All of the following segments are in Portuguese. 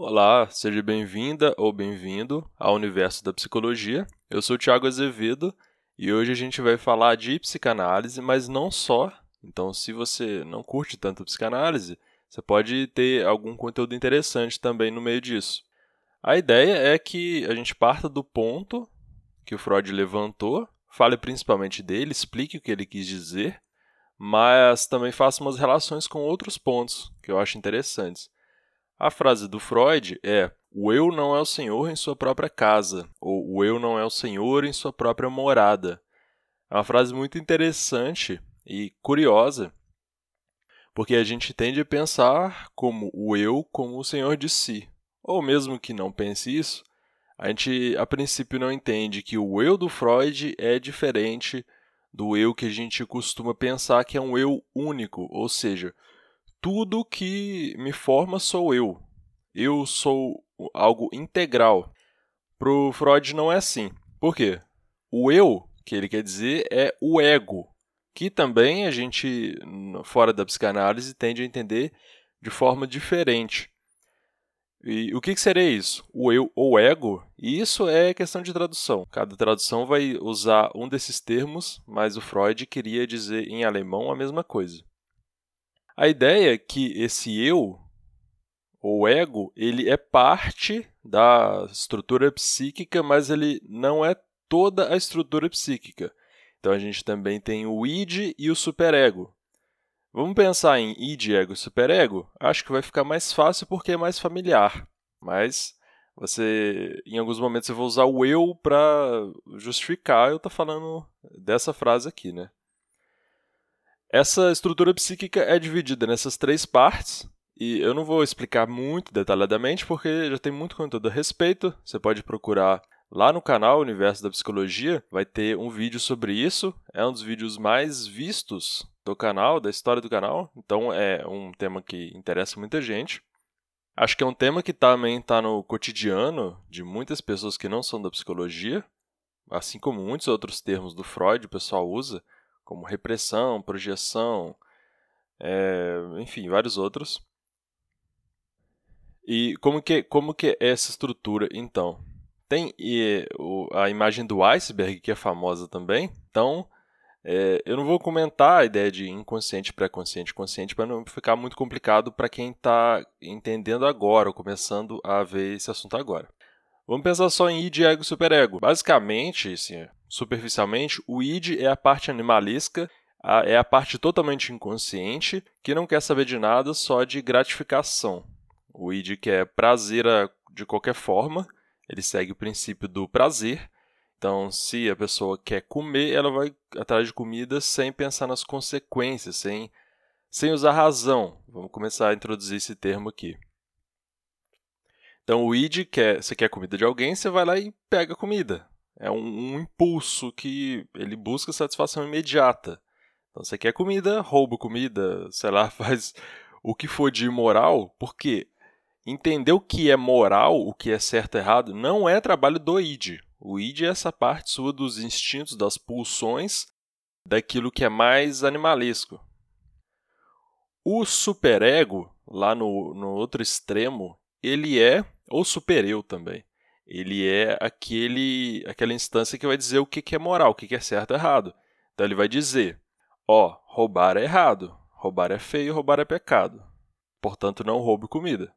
Olá, seja bem-vinda ou bem-vindo ao universo da psicologia. Eu sou o Thiago Azevedo e hoje a gente vai falar de psicanálise, mas não só. Então, se você não curte tanto psicanálise, você pode ter algum conteúdo interessante também no meio disso. A ideia é que a gente parta do ponto que o Freud levantou, fale principalmente dele, explique o que ele quis dizer, mas também faça umas relações com outros pontos que eu acho interessantes. A frase do Freud é: o eu não é o senhor em sua própria casa, ou o eu não é o senhor em sua própria morada. É uma frase muito interessante e curiosa, porque a gente tende a pensar como o eu como o senhor de si. Ou mesmo que não pense isso, a gente a princípio não entende que o eu do Freud é diferente do eu que a gente costuma pensar que é um eu único, ou seja, tudo que me forma sou eu. Eu sou algo integral. Para o Freud não é assim. Por quê? O eu, que ele quer dizer, é o ego, que também a gente, fora da psicanálise, tende a entender de forma diferente. E o que, que seria isso? O eu ou ego? E isso é questão de tradução. Cada tradução vai usar um desses termos, mas o Freud queria dizer em alemão a mesma coisa. A ideia é que esse eu, ou ego, ele é parte da estrutura psíquica, mas ele não é toda a estrutura psíquica. Então a gente também tem o id e o superego. Vamos pensar em id, ego e superego? Acho que vai ficar mais fácil porque é mais familiar. Mas você, em alguns momentos, eu vou usar o eu para justificar eu estou falando dessa frase aqui, né? Essa estrutura psíquica é dividida nessas três partes, e eu não vou explicar muito detalhadamente porque já tem muito conteúdo a respeito. Você pode procurar lá no canal Universo da Psicologia, vai ter um vídeo sobre isso. É um dos vídeos mais vistos do canal, da história do canal, então é um tema que interessa muita gente. Acho que é um tema que também está no cotidiano de muitas pessoas que não são da psicologia, assim como muitos outros termos do Freud o pessoal usa, como repressão, projeção, é, enfim, vários outros. E como que, como que é essa estrutura, então? Tem e, o, a imagem do iceberg, que é famosa também. Então, é, eu não vou comentar a ideia de inconsciente, pré-consciente, consciente, para não ficar muito complicado para quem está entendendo agora, ou começando a ver esse assunto agora. Vamos pensar só em id, ego e superego. Basicamente, assim, superficialmente, o id é a parte animalesca, a, é a parte totalmente inconsciente que não quer saber de nada, só de gratificação. O id quer prazer de qualquer forma, ele segue o princípio do prazer, então, se a pessoa quer comer, ela vai atrás de comida sem pensar nas consequências, sem, sem usar razão. Vamos começar a introduzir esse termo aqui. Então, o id quer, você quer comida de alguém, você vai lá e pega a comida. É um, um impulso que ele busca satisfação imediata. Então, você quer comida, rouba comida, sei lá, faz o que for de imoral, porque entender o que é moral, o que é certo e errado, não é trabalho do id. O id é essa parte sua dos instintos, das pulsões, daquilo que é mais animalesco. O superego, lá no, no outro extremo, ele é o supereu também. Ele é aquele, aquela instância que vai dizer o que, é moral, o que, que é certo e errado. Então ele vai dizer: ó, roubar é errado, roubar é feio, roubar é pecado. Portanto, não roube comida.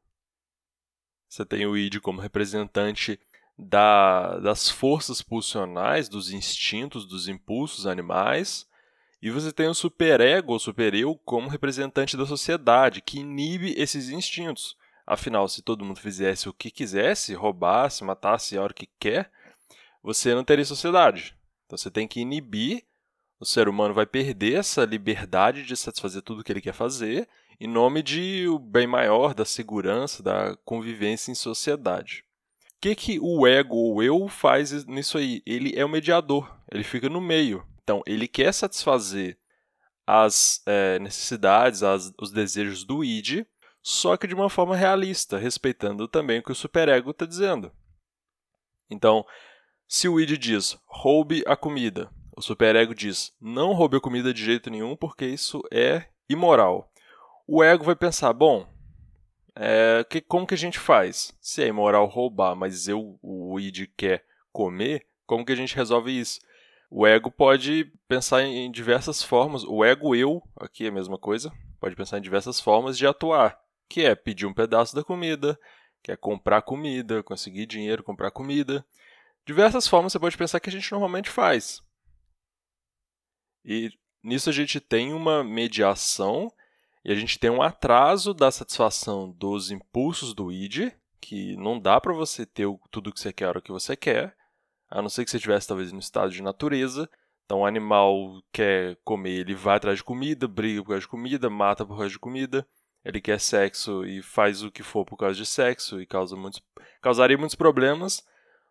Você tem o id como representante da, das forças pulsionais, dos instintos, dos impulsos animais, e você tem o superego ou supereu como representante da sociedade, que inibe esses instintos. Afinal, se todo mundo fizesse o que quisesse, roubasse, matasse a hora que quer, você não teria sociedade. Então você tem que inibir, o ser humano vai perder essa liberdade de satisfazer tudo o que ele quer fazer, em nome de o bem maior, da segurança, da convivência em sociedade que, que o ego ou eu faz nisso aí? Ele é o mediador, ele fica no meio. Então, ele quer satisfazer as é, necessidades, as, os desejos do id, só que de uma forma realista, respeitando também o que o superego está dizendo. Então, se o id diz roube a comida, o superego diz não roube a comida de jeito nenhum porque isso é imoral. O ego vai pensar, bom, é, que, como que a gente faz? Se é imoral roubar, mas eu, o id quer comer, como que a gente resolve isso? O ego pode pensar em diversas formas. O ego eu, aqui é a mesma coisa, pode pensar em diversas formas de atuar, que é pedir um pedaço da comida, que é comprar comida, conseguir dinheiro, comprar comida. Diversas formas você pode pensar que a gente normalmente faz. E nisso a gente tem uma mediação e a gente tem um atraso da satisfação dos impulsos do id, que não dá para você ter tudo o que você quer hora que você quer, a não ser que você estivesse talvez no estado de natureza. Então o animal quer comer, ele vai atrás de comida, briga por causa de comida, mata por causa de comida. Ele quer sexo e faz o que for por causa de sexo e causa muitos, causaria muitos problemas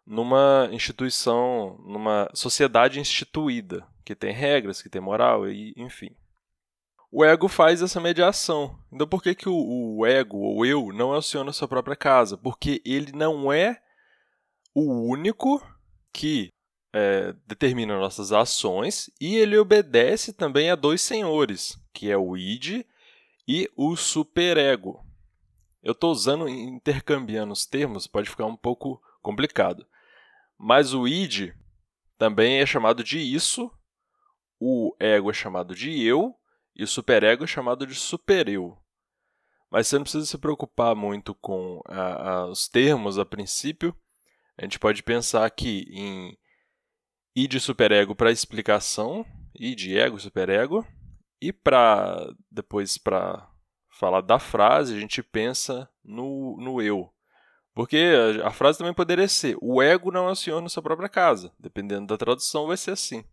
numa instituição, numa sociedade instituída, que tem regras, que tem moral e enfim. O ego faz essa mediação. Então por que, que o, o ego, ou eu, não é o senhor na sua própria casa? Porque ele não é o único que é, determina nossas ações e ele obedece também a dois senhores, que é o id e o superego. Eu estou usando, intercambiando os termos, pode ficar um pouco complicado. Mas o id também é chamado de isso, o ego é chamado de eu e o superego é chamado de supereu. Mas você não precisa se preocupar muito com a, a, os termos a princípio, a gente pode pensar aqui em I de superego para explicação, I de ego, superego, e para depois para falar da frase, a gente pensa no, no eu. Porque a frase também poderia ser: o ego não é o senhor na sua própria casa. Dependendo da tradução, vai ser assim.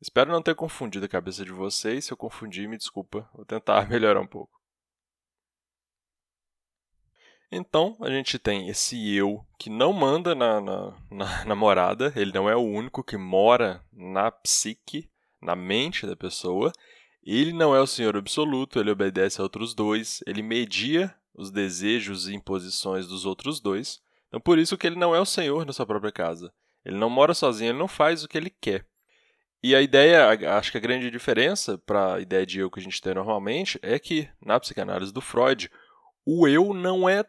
Espero não ter confundido a cabeça de vocês. Se eu confundi, me desculpa. Vou tentar melhorar um pouco. Então, a gente tem esse eu que não manda na, na, na, na morada, ele não é o único que mora na psique, na mente da pessoa. Ele não é o senhor absoluto, ele obedece a outros dois, ele media os desejos e imposições dos outros dois. Então, por isso que ele não é o senhor na sua própria casa. Ele não mora sozinho, ele não faz o que ele quer. E a ideia, acho que a grande diferença para a ideia de eu que a gente tem normalmente é que, na psicanálise do Freud, o eu não é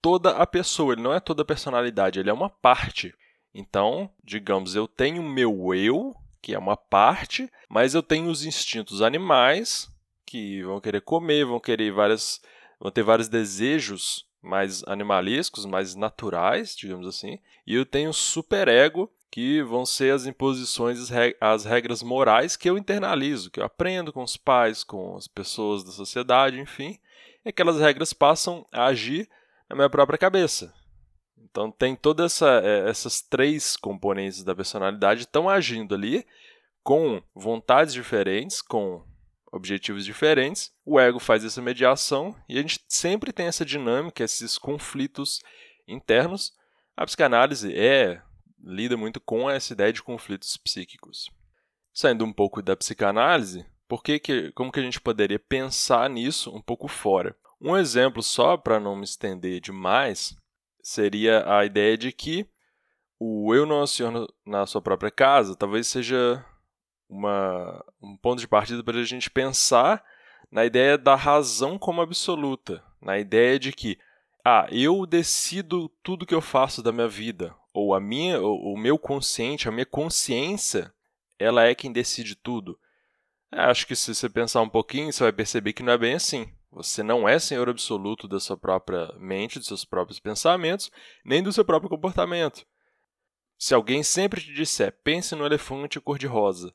toda a pessoa, ele não é toda a personalidade, ele é uma parte. Então, digamos, eu tenho meu eu, que é uma parte, mas eu tenho os instintos animais, que vão querer comer, vão querer várias, vão ter vários desejos mais animalescos, mais naturais, digamos assim, e eu tenho o superego, que vão ser as imposições, as regras morais que eu internalizo, que eu aprendo com os pais, com as pessoas da sociedade, enfim, e aquelas regras passam a agir na minha própria cabeça. Então tem todas essa, é, essas três componentes da personalidade estão agindo ali com vontades diferentes, com objetivos diferentes. O ego faz essa mediação e a gente sempre tem essa dinâmica, esses conflitos internos. A psicanálise é lida muito com essa ideia de conflitos psíquicos. Saindo um pouco da psicanálise, por que, que como que a gente poderia pensar nisso um pouco fora? Um exemplo só para não me estender demais seria a ideia de que o eu não aciona na sua própria casa talvez seja uma, um ponto de partida para a gente pensar na ideia da razão como absoluta, na ideia de que ah, eu decido tudo que eu faço da minha vida, ou a minha, ou, o meu consciente, a minha consciência, ela é quem decide tudo. Acho que se você pensar um pouquinho, você vai perceber que não é bem assim. Você não é senhor absoluto da sua própria mente, dos seus próprios pensamentos, nem do seu próprio comportamento. Se alguém sempre te disser, pense no elefante cor-de-rosa,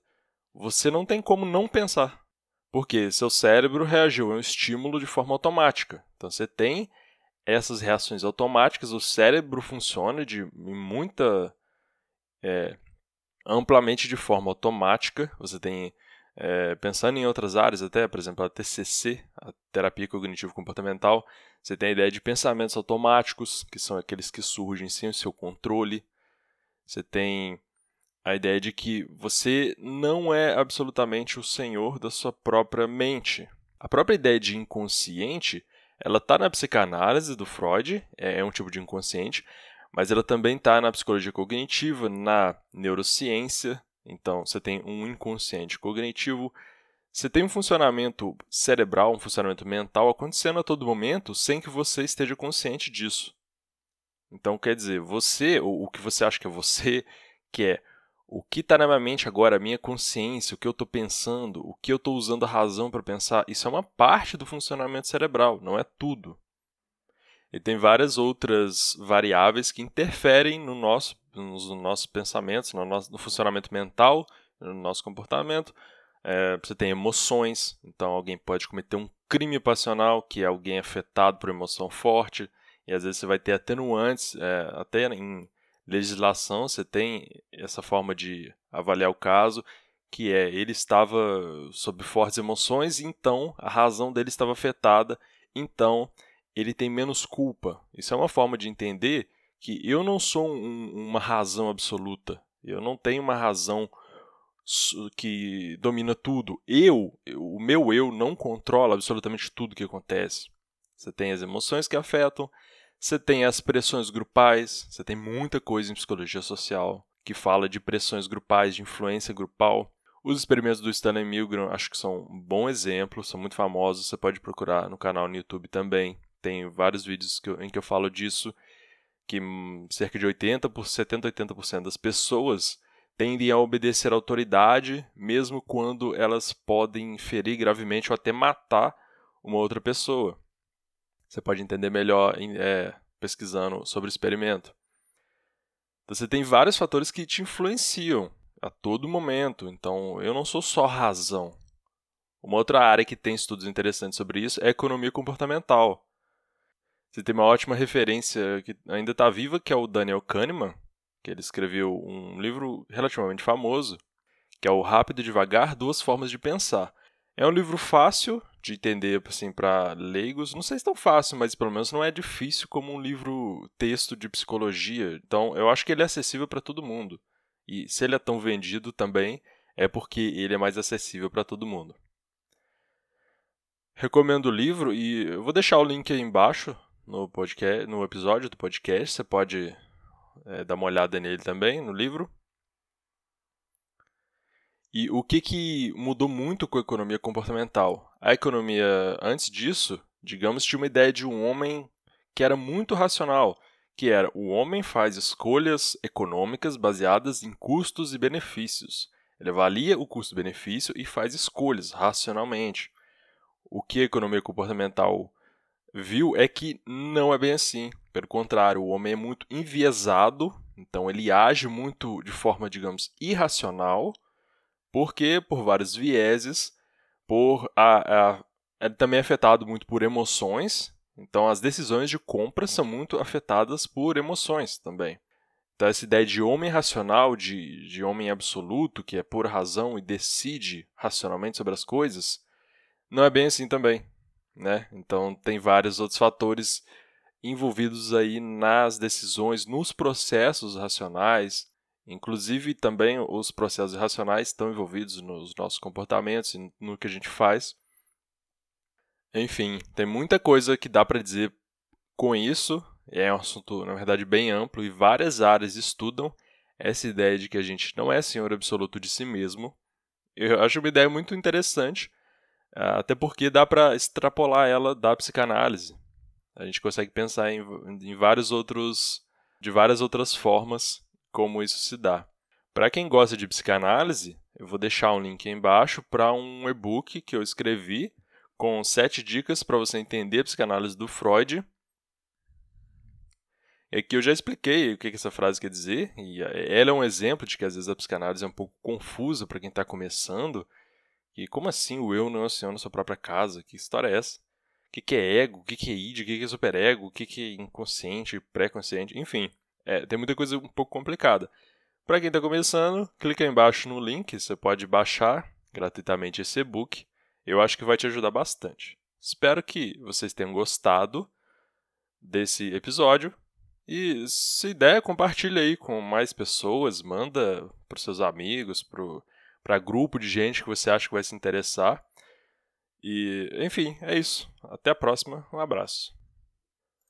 você não tem como não pensar, porque seu cérebro reagiu a um estímulo de forma automática. Então você tem essas reações automáticas, o cérebro funciona de muita é, amplamente de forma automática. Você tem é, pensando em outras áreas, até, por exemplo, a TCC, a terapia cognitivo-comportamental, você tem a ideia de pensamentos automáticos, que são aqueles que surgem sem o seu controle. Você tem a ideia de que você não é absolutamente o senhor da sua própria mente. A própria ideia de inconsciente, ela está na psicanálise do Freud, é, é um tipo de inconsciente, mas ela também está na psicologia cognitiva, na neurociência, então, você tem um inconsciente cognitivo, Você tem um funcionamento cerebral, um funcionamento mental acontecendo a todo momento sem que você esteja consciente disso. Então, quer dizer, você, o que você acha que é você, que é o que está na minha mente agora, a minha consciência, o que eu estou pensando, o que eu estou usando a razão para pensar, isso é uma parte do funcionamento cerebral, não é tudo. E tem várias outras variáveis que interferem no nosso, nos nossos pensamentos, no, nosso, no funcionamento mental, no nosso comportamento. É, você tem emoções, então alguém pode cometer um crime passional, que é alguém afetado por emoção forte, e às vezes você vai ter atenuantes, é, até em legislação você tem essa forma de avaliar o caso, que é ele estava sob fortes emoções, então a razão dele estava afetada, então ele tem menos culpa. Isso é uma forma de entender que eu não sou um, uma razão absoluta, eu não tenho uma razão que domina tudo. Eu, o meu eu, não controla absolutamente tudo que acontece. Você tem as emoções que afetam, você tem as pressões grupais, você tem muita coisa em psicologia social que fala de pressões grupais, de influência grupal. Os experimentos do Stanley Milgram acho que são um bom exemplo, são muito famosos, você pode procurar no canal no YouTube também. Tem vários vídeos que eu, em que eu falo disso, que cerca de 80 por 70 80% das pessoas tendem a obedecer à autoridade, mesmo quando elas podem ferir gravemente ou até matar uma outra pessoa. Você pode entender melhor é, pesquisando sobre o experimento. Então, você tem vários fatores que te influenciam a todo momento. Então, eu não sou só razão. Uma outra área que tem estudos interessantes sobre isso é economia comportamental. Você tem uma ótima referência que ainda está viva, que é o Daniel Kahneman, que ele escreveu um livro relativamente famoso, que é o Rápido e Devagar, Duas Formas de Pensar. É um livro fácil de entender assim para leigos. Não sei se é tão fácil, mas pelo menos não é difícil como um livro texto de psicologia. Então, eu acho que ele é acessível para todo mundo. E se ele é tão vendido também, é porque ele é mais acessível para todo mundo. Recomendo o livro e eu vou deixar o link aí embaixo no podcast, no episódio do podcast. Você pode é, dar uma olhada nele também, no livro. E o que, que mudou muito com a economia comportamental? A economia, antes disso, digamos, tinha uma ideia de um homem que era muito racional, que era o homem faz escolhas econômicas baseadas em custos e benefícios. Ele avalia o custo-benefício e faz escolhas racionalmente. O que a economia comportamental viu é que não é bem assim. Pelo contrário, o homem é muito enviesado, então ele age muito de forma, digamos, irracional porque por vários vieses, por a, a, é também afetado muito por emoções. Então, as decisões de compra são muito afetadas por emoções também. Então, essa ideia de homem racional, de, de homem absoluto, que é por razão e decide racionalmente sobre as coisas, não é bem assim também. Né? Então, tem vários outros fatores envolvidos aí nas decisões, nos processos racionais, Inclusive, também os processos racionais estão envolvidos nos nossos comportamentos e no que a gente faz. Enfim, tem muita coisa que dá para dizer com isso. É um assunto, na verdade, bem amplo e várias áreas estudam essa ideia de que a gente não é senhor absoluto de si mesmo. Eu acho uma ideia muito interessante, até porque dá para extrapolar ela da psicanálise. A gente consegue pensar em, em vários outros, de várias outras formas como isso se dá. Para quem gosta de psicanálise, eu vou deixar um link aí embaixo para um e-book que eu escrevi com sete dicas para você entender a psicanálise do Freud. E aqui eu já expliquei o que essa frase quer dizer, e ela é um exemplo de que às vezes a psicanálise é um pouco confusa para quem está começando. E como assim o eu não é o senhor na sua própria casa? Que história é essa? O que é ego? O que é id? O que é superego? O que é inconsciente, pré-consciente? Enfim, é, tem muita coisa um pouco complicada. Para quem está começando, clica aí embaixo no link, você pode baixar gratuitamente esse e-book. Eu acho que vai te ajudar bastante. Espero que vocês tenham gostado desse episódio. E se der, compartilhe aí com mais pessoas, manda para seus amigos, para grupo de gente que você acha que vai se interessar. E, enfim, é isso. Até a próxima. Um abraço.